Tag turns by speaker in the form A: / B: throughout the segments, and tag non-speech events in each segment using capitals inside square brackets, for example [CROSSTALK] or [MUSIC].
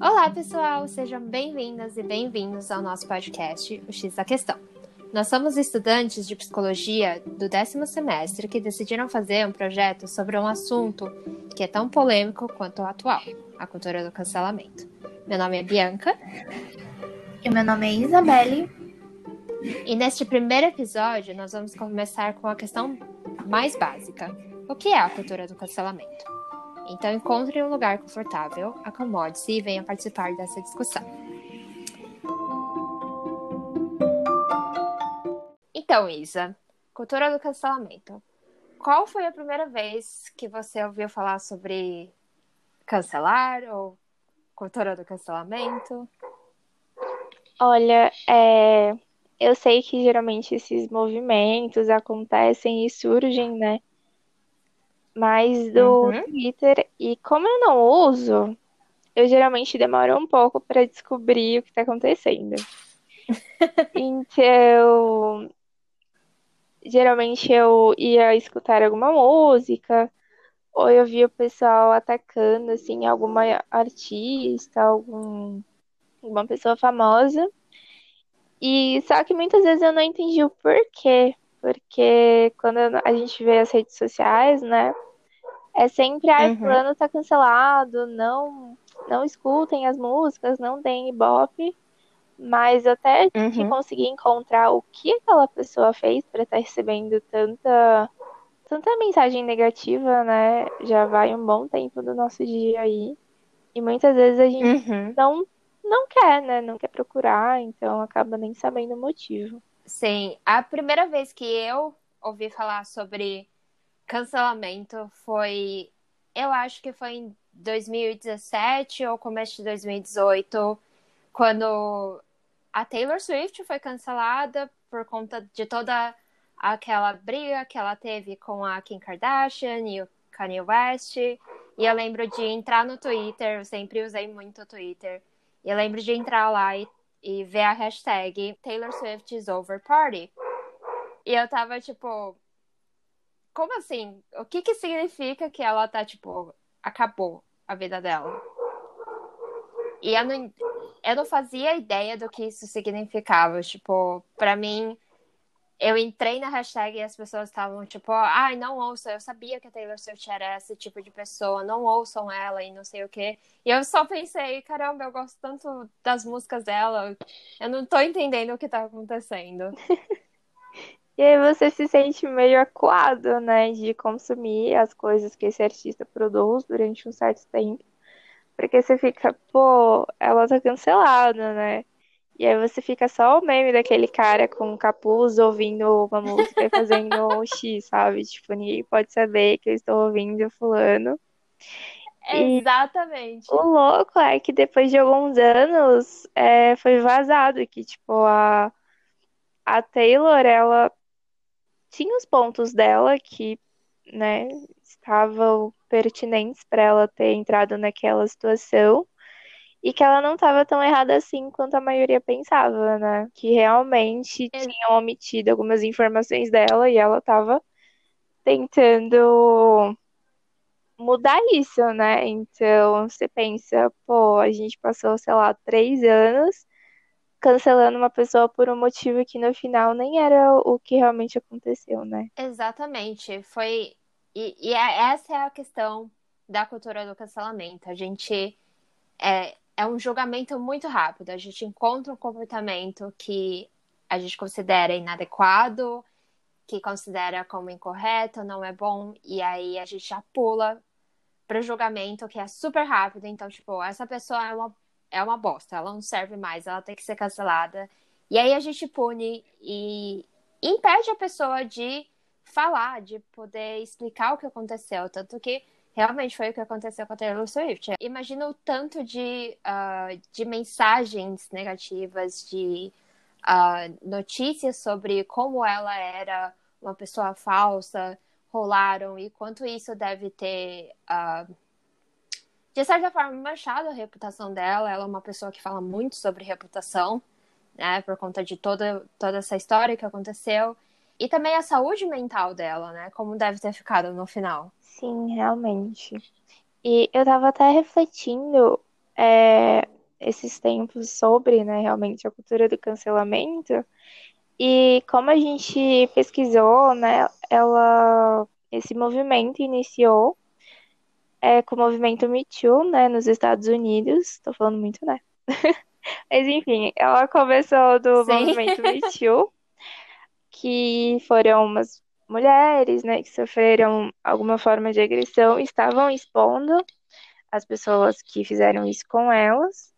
A: Olá, pessoal! Sejam bem-vindas e bem-vindos ao nosso podcast, O X da Questão. Nós somos estudantes de psicologia do décimo semestre que decidiram fazer um projeto sobre um assunto que é tão polêmico quanto o atual, a cultura do cancelamento. Meu nome é Bianca.
B: E meu nome é Isabelle.
A: E neste primeiro episódio, nós vamos começar com a questão mais básica: o que é a cultura do cancelamento? Então encontre um lugar confortável, acomode-se e venha participar dessa discussão. Então, Isa, cultura do cancelamento. Qual foi a primeira vez que você ouviu falar sobre cancelar ou cultura do cancelamento?
B: Olha, é, eu sei que geralmente esses movimentos acontecem e surgem, né? Mais do uhum. Twitter. E como eu não uso, eu geralmente demoro um pouco para descobrir o que está acontecendo. [LAUGHS] então, geralmente eu ia escutar alguma música, ou eu via o pessoal atacando, assim, alguma artista, algum, alguma pessoa famosa. E só que muitas vezes eu não entendi o porquê. Porque quando a gente vê as redes sociais, né? É sempre, ah, uhum. fulano tá cancelado, não, não escutem as músicas, não deem ibope. Mas até uhum. que conseguir encontrar o que aquela pessoa fez para estar tá recebendo tanta, tanta mensagem negativa, né? Já vai um bom tempo do nosso dia aí. E muitas vezes a gente uhum. não, não quer, né? Não quer procurar, então acaba nem sabendo o motivo.
A: Sim, a primeira vez que eu ouvi falar sobre cancelamento foi, eu acho que foi em 2017 ou começo de 2018, quando a Taylor Swift foi cancelada por conta de toda aquela briga que ela teve com a Kim Kardashian e o Kanye West. E eu lembro de entrar no Twitter, eu sempre usei muito o Twitter. E eu lembro de entrar lá e, e ver a hashtag Taylor Swift is over party. E eu tava tipo, como assim? O que que significa que ela tá, tipo, acabou a vida dela? E eu não, eu não fazia ideia do que isso significava. Tipo, pra mim, eu entrei na hashtag e as pessoas estavam tipo, ai, não ouçam. Eu sabia que a Taylor Swift era esse tipo de pessoa, não ouçam ela e não sei o quê. E eu só pensei, caramba, eu gosto tanto das músicas dela, eu não tô entendendo o que tá acontecendo. [LAUGHS]
B: E aí você se sente meio acuado, né, de consumir as coisas que esse artista produz durante um certo tempo. Porque você fica, pô, ela tá cancelada, né? E aí você fica só o meme daquele cara com capuz ouvindo uma música e fazendo um X, sabe? Tipo, ninguém pode saber que eu estou ouvindo fulano.
A: Exatamente.
B: E o louco é que depois de alguns anos é, foi vazado que, tipo, a, a Taylor, ela tinha os pontos dela que, né, estavam pertinentes para ela ter entrado naquela situação e que ela não estava tão errada assim quanto a maioria pensava, né? Que realmente é. tinham omitido algumas informações dela e ela estava tentando mudar isso, né? Então você pensa, pô, a gente passou, sei lá, três anos cancelando uma pessoa por um motivo que no final nem era o que realmente aconteceu, né?
A: Exatamente. Foi. E, e é, essa é a questão da cultura do cancelamento. A gente. É, é um julgamento muito rápido. A gente encontra um comportamento que a gente considera inadequado, que considera como incorreto, não é bom, e aí a gente já pula para o julgamento que é super rápido. Então, tipo, essa pessoa é uma é uma bosta, ela não serve mais, ela tem que ser cancelada. E aí a gente pune e impede a pessoa de falar, de poder explicar o que aconteceu. Tanto que realmente foi o que aconteceu com a Taylor Swift. Imagina o tanto de, uh, de mensagens negativas, de uh, notícias sobre como ela era uma pessoa falsa rolaram e quanto isso deve ter. Uh, de certa forma, manchado a reputação dela. Ela é uma pessoa que fala muito sobre reputação, né? Por conta de toda, toda essa história que aconteceu. E também a saúde mental dela, né? Como deve ter ficado no final.
B: Sim, realmente. E eu tava até refletindo é, esses tempos sobre, né, realmente a cultura do cancelamento. E como a gente pesquisou, né, ela, esse movimento iniciou é, com o movimento Me Too, né, nos Estados Unidos. Tô falando muito, né? [LAUGHS] Mas enfim, ela começou do
A: Sim.
B: movimento Me Too, que foram umas mulheres, né, que sofreram alguma forma de agressão, estavam expondo as pessoas que fizeram isso com elas.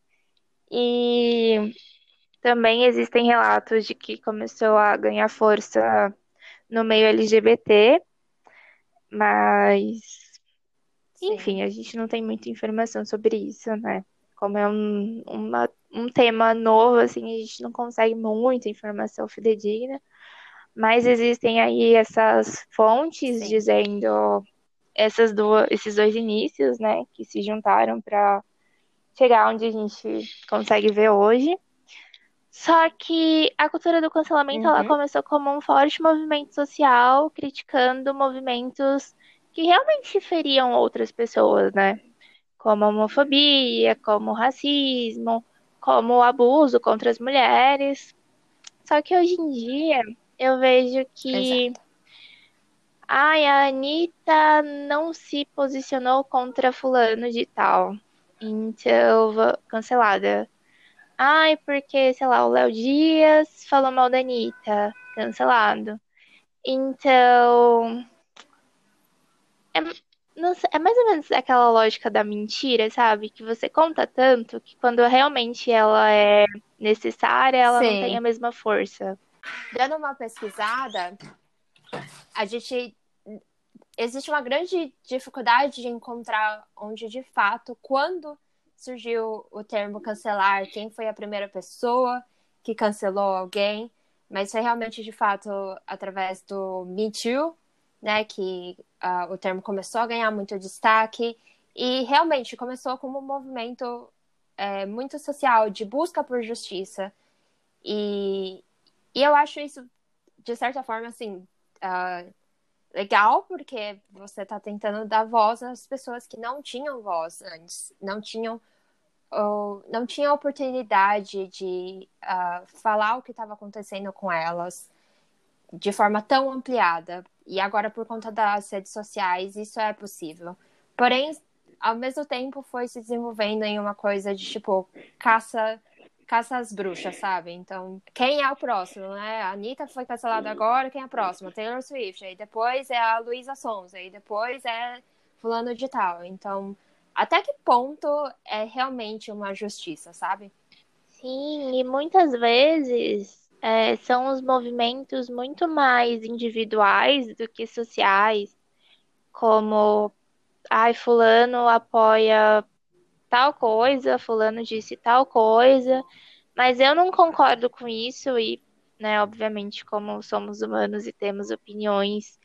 B: E também existem relatos de que começou a ganhar força no meio LGBT, mas
A: Sim.
B: enfim, a gente não tem muita informação sobre isso, né? Como é um, uma, um tema novo, assim, a gente não consegue muita informação fidedigna, mas existem aí essas fontes
A: Sim.
B: dizendo essas duas, esses dois inícios, né, que se juntaram para chegar onde a gente consegue ver hoje. Só que a cultura do cancelamento ela
A: Uhum.
B: começou como um forte movimento social, criticando movimentos que realmente feriam outras pessoas, né? Como a homofobia, como o racismo, como o abuso contra as mulheres. Só que hoje em dia eu vejo que
A: Exato.
B: ai, a Anitta não se posicionou contra fulano de tal. Então, cancelada. Ai, porque, sei lá, o Léo Dias falou mal da Anitta. Cancelado. Então, é, não sei, é mais ou menos aquela lógica da mentira, sabe? Que você conta tanto que quando realmente ela é necessária, ela não
A: Sim.
B: tem a mesma força.
A: Dando uma pesquisada, a gente existe uma grande dificuldade de encontrar onde de fato, quando surgiu o termo cancelar, quem foi a primeira pessoa que cancelou alguém, mas foi realmente de fato através do Me Too, né, que ah, o termo começou a ganhar muito destaque e realmente começou como um movimento é, muito social de busca por justiça. E, e eu acho isso de certa forma assim ah, legal, porque você está tentando dar voz às pessoas que não tinham voz antes, não tinham ou não tinham oportunidade de uh, falar o que estava acontecendo com elas de forma tão ampliada. E agora, por conta das redes sociais, isso é possível. Porém, ao mesmo tempo, foi se desenvolvendo em uma coisa de tipo caça caça às bruxas, sabe? Então, quem é o próximo, né? A Anitta foi cancelada agora, quem é a próxima? Taylor Swift. Aí depois é a Luísa Sons. Aí depois é fulano de tal. Então, até que ponto é realmente uma justiça, sabe?
B: Sim, e muitas vezes é, são os movimentos muito mais individuais do que sociais, como, ai, fulano apoia tal coisa, fulano disse tal coisa, mas eu não concordo com isso e, né, obviamente, como somos humanos e temos opiniões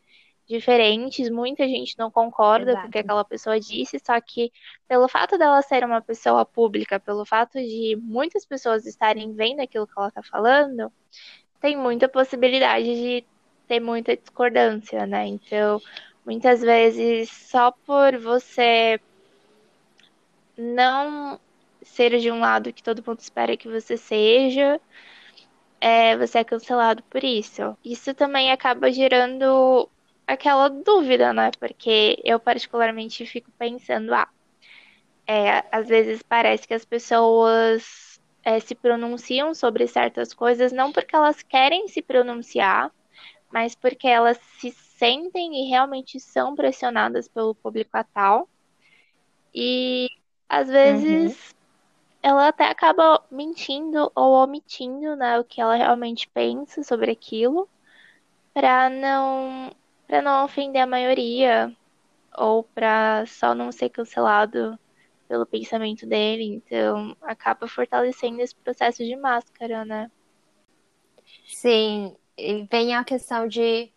B: diferentes, muita gente não concorda
A: Exato.
B: com o que aquela pessoa disse, só que pelo fato dela ser uma pessoa pública, pelo fato de muitas pessoas estarem vendo aquilo que ela tá falando, tem muita possibilidade de ter muita discordância, né? Então, muitas vezes, só por você não ser de um lado que todo mundo espera que você seja, é, você é cancelado por isso. Isso também acaba gerando aquela dúvida, né? Porque eu particularmente fico pensando, ah, é, às vezes parece que as pessoas é, se pronunciam sobre certas coisas não porque elas querem se pronunciar, mas porque elas se sentem e realmente são pressionadas pelo público a tal. E às vezes ela até acaba mentindo ou omitindo, né, o que ela realmente pensa sobre aquilo, para não para não ofender a maioria ou para só não ser cancelado pelo pensamento dele. Então, acaba fortalecendo esse processo de máscara, né?
A: Sim, e vem a questão de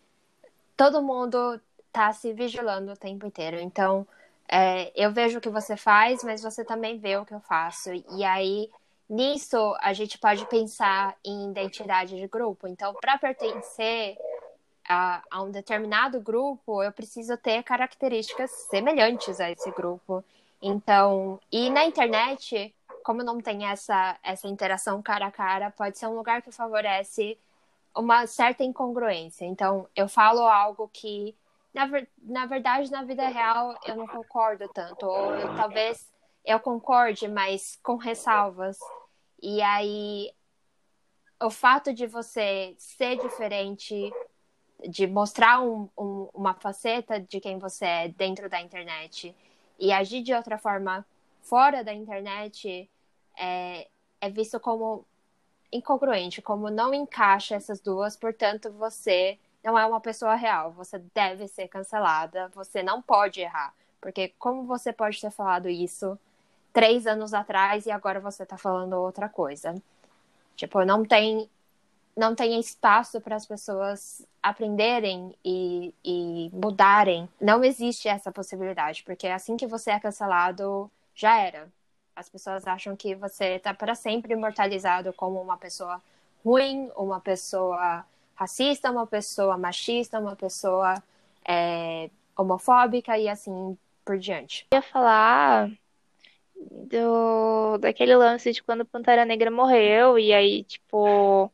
A: todo mundo tá se vigilando o tempo inteiro. Então, é, eu vejo o que você faz, mas você também vê o que eu faço. E aí, nisso, a gente pode pensar em identidade de grupo. Então, para pertencer a, a, um determinado grupo, eu preciso ter características semelhantes a esse grupo. Então, e na internet, como não tem essa, essa interação cara a cara, pode ser um lugar que favorece uma certa incongruência. Então, eu falo algo que, na, na verdade, na vida real, eu não concordo tanto. Ou eu, talvez eu concorde, mas com ressalvas. E aí, o fato de você ser diferente, de mostrar um, um, uma faceta de quem você é dentro da internet e agir de outra forma fora da internet é, é visto como incongruente, como não encaixa essas duas, portanto, você não é uma pessoa real, você deve ser cancelada, você não pode errar. Porque como você pode ter falado isso três anos atrás e agora você tá falando outra coisa? Tipo, não tem não tem espaço para as pessoas aprenderem e, e mudarem. Não existe essa possibilidade, porque assim que você é cancelado, já era. As pessoas acham que você está para sempre imortalizado como uma pessoa ruim, uma pessoa racista, uma pessoa machista, uma pessoa é, homofóbica e assim por diante.
B: Eu ia falar do daquele lance de quando Pantera Negra morreu e aí tipo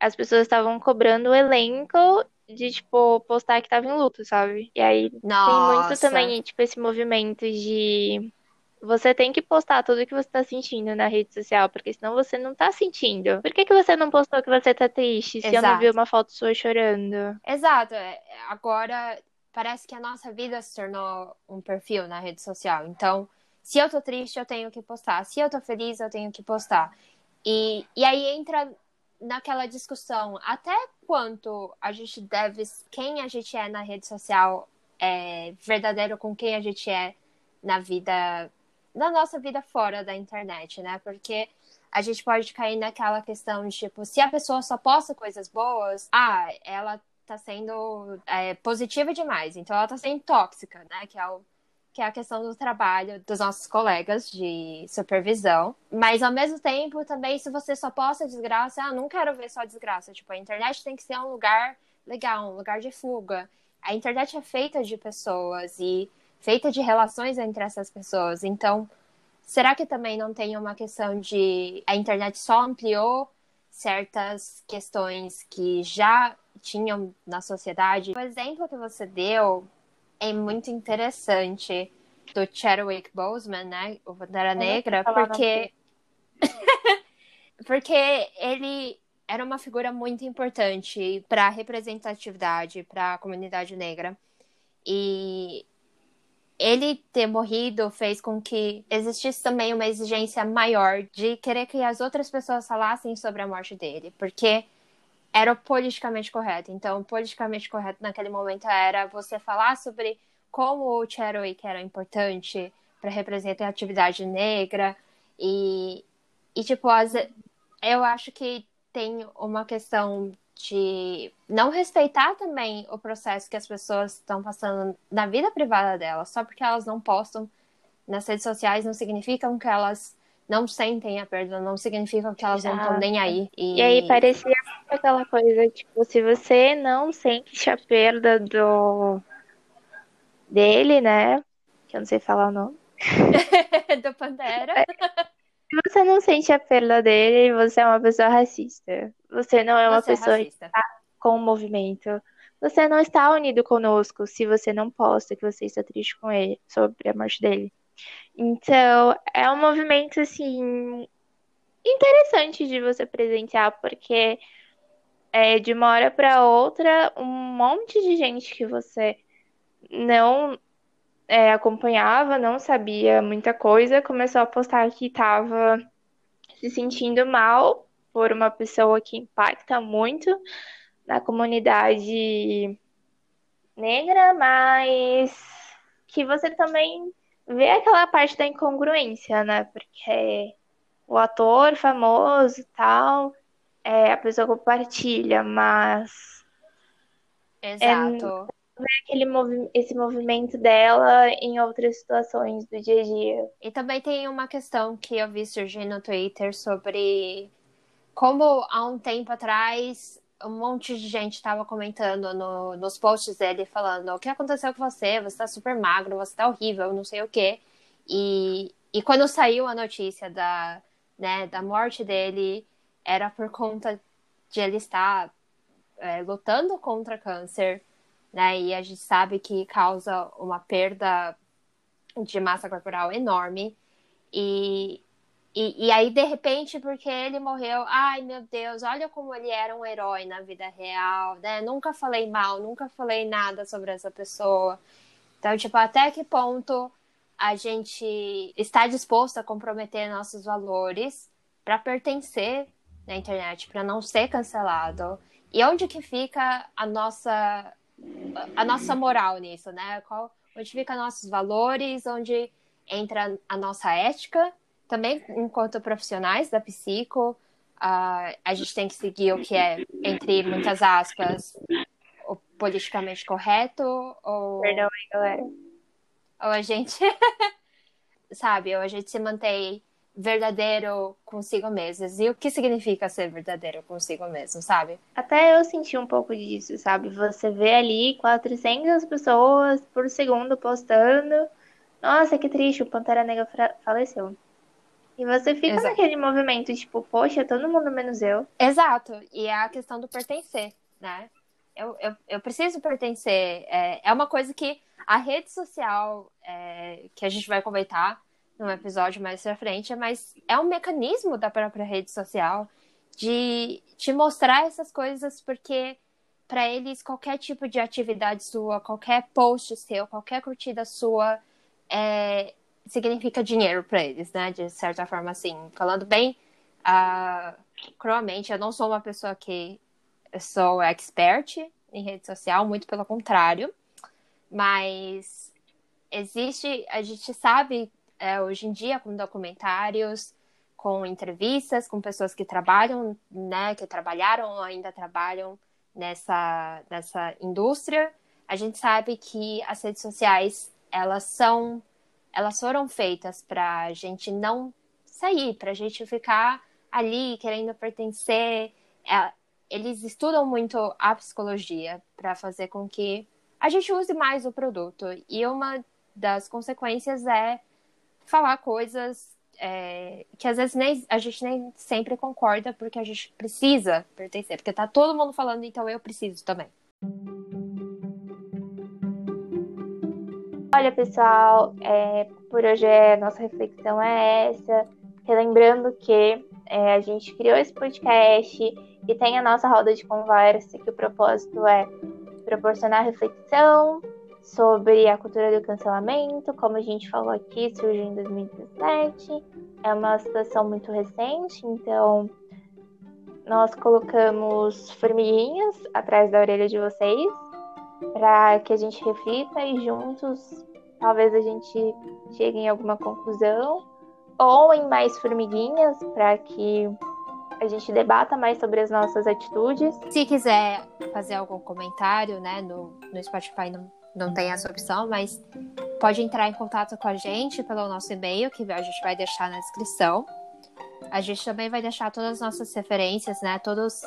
B: as pessoas estavam cobrando o elenco de, tipo, postar que tava em luto, sabe? E aí
A: Nossa.
B: tem muito também, tipo, esse movimento de você tem que postar tudo que você tá sentindo na rede social, porque senão você não tá sentindo. Por que, que você não postou que você tá triste se Exato. eu não vi uma foto sua chorando?
A: Exato. É, agora parece que a nossa vida se tornou um perfil na rede social. Então, se eu tô triste, eu tenho que postar. Se eu tô feliz, eu tenho que postar. E, e aí entra naquela discussão até quanto a gente deve quem a gente é na rede social é verdadeiro com quem a gente é na vida na nossa vida fora da internet, né? Porque a gente pode cair naquela questão de tipo, se a pessoa só posta coisas boas, ah, ela tá sendo é, positiva demais, então ela tá sendo tóxica, né? Que é o que é a questão do trabalho dos nossos colegas de supervisão. Mas ao mesmo tempo, também, se você só posta desgraça, ah, não quero ver só desgraça. Tipo, a internet tem que ser um lugar legal, um lugar de fuga. A internet é feita de pessoas e feita de relações entre essas pessoas. Então, será que também não tem uma questão de a internet só ampliou certas questões que já tinham na sociedade? O exemplo que você deu é muito interessante do Chadwick Boseman, né? O Pantera Negra, porque [LAUGHS] porque ele era uma figura muito importante para a representatividade, para a comunidade negra. E ele ter morrido fez com que existisse também uma exigência maior de querer que as outras pessoas falassem sobre a morte dele, porque era o politicamente correto. Então, politicamente correto naquele momento era você falar sobre como o Chadwick era importante para representar a atividade negra e, e tipo, as, eu acho que tem uma questão de não respeitar também o processo que as pessoas estão passando na vida privada delas, só porque elas não postam nas redes sociais não significa que elas não sentem a perda, não significa que elas não estão nem aí.
B: E... e aí parecia aquela coisa, tipo, se você não sente a perda do dele, né? Que eu não sei falar o nome. [LAUGHS]
A: do Pantera.
B: Se você não sente a perda dele, você é uma pessoa racista. Você não é uma você é pessoa é que está com o movimento. Você não está unido conosco se você não posta que você está triste com ele, sobre a morte dele. Então, é um movimento, assim, interessante de você presentear, porque é, de uma hora para outra, um monte de gente que você não é, acompanhava, não sabia muita coisa, começou a postar que estava se sentindo mal por uma pessoa que impacta muito na comunidade negra, mas que você também vê aquela parte da incongruência, né? Porque o ator famoso e tal, é, a pessoa compartilha, mas.
A: Exato.
B: É, aquele movi esse movimento dela em outras situações do dia a dia.
A: E também tem uma questão que eu vi surgir no Twitter sobre como há um tempo atrás um monte de gente estava comentando no, nos posts dele falando o que aconteceu com você, você tá super magro, você tá horrível, não sei o quê. E, e quando saiu a notícia da, né, da morte dele, era por conta de ele estar é, lutando contra câncer, né? E a gente sabe que causa uma perda de massa corporal enorme. E, e, e, aí, de repente, porque ele morreu, ai meu Deus, olha como ele era um herói na vida real, né? Nunca falei mal, nunca falei nada sobre essa pessoa. Então, tipo, até que ponto a gente está disposto a comprometer nossos valores para pertencer na internet, para não ser cancelado? E onde que fica a nossa a nossa moral nisso, né? Qual, onde fica nossos valores, onde entra a nossa ética, também enquanto profissionais da psico, uh, a gente tem que seguir o que é, entre muitas aspas, o politicamente correto, ou...
B: Perdão galera.
A: Ou a gente, [LAUGHS] sabe, ou a gente se mantém verdadeiro consigo mesmo. E o que significa ser verdadeiro consigo mesmo, sabe?
B: Até eu senti um pouco disso, sabe? Você vê ali 400 pessoas por segundo postando. Nossa, que triste, o Pantera Negra faleceu. E você fica Exato. naquele movimento, tipo, poxa, todo mundo menos eu.
A: Exato. E é a questão do pertencer, né? Eu, eu, eu preciso pertencer. É, é uma coisa que a rede social, é, que a gente vai comentar, num episódio mais pra frente, mas é um mecanismo da própria rede social de te mostrar essas coisas, porque para eles qualquer tipo de atividade sua, qualquer post seu, qualquer curtida sua é, significa dinheiro para eles, né? De certa forma, assim, falando bem uh, cruamente, eu não sou uma pessoa que sou expert em rede social, muito pelo contrário, mas existe, a gente sabe é, hoje em dia com documentários, com entrevistas com pessoas que trabalham, né, que trabalharam ou ainda trabalham nessa, nessa indústria, a gente sabe que as redes sociais elas são elas foram feitas para a gente não sair, para a gente ficar ali querendo pertencer. É, eles estudam muito a psicologia para fazer com que a gente use mais o produto. E uma das consequências é falar coisas é, que às vezes nem, a gente nem sempre concorda, porque a gente precisa pertencer, porque tá todo mundo falando, então eu preciso também.
B: Olha, pessoal, é, por hoje a nossa reflexão é essa. Relembrando que é, a gente criou esse podcast e tem a nossa roda de conversa, que o propósito é proporcionar reflexão, sobre a cultura do cancelamento, como a gente falou aqui, surgiu em 2017. É uma situação muito recente, então nós colocamos formiguinhas atrás da orelha de vocês para que a gente reflita e juntos talvez a gente chegue em alguma conclusão ou em mais formiguinhas para que a gente debata mais sobre as nossas atitudes.
A: Se quiser fazer algum comentário, né, no, no Spotify, no não tem essa opção, mas pode entrar em contato com a gente pelo nosso e-mail, que a gente vai deixar na descrição. A gente também vai deixar todas as nossas referências, né? Todos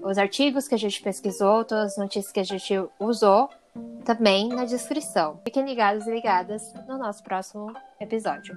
A: os artigos que a gente pesquisou, todas as notícias que a gente usou, também na descrição. Fiquem ligados e ligadas no nosso próximo episódio.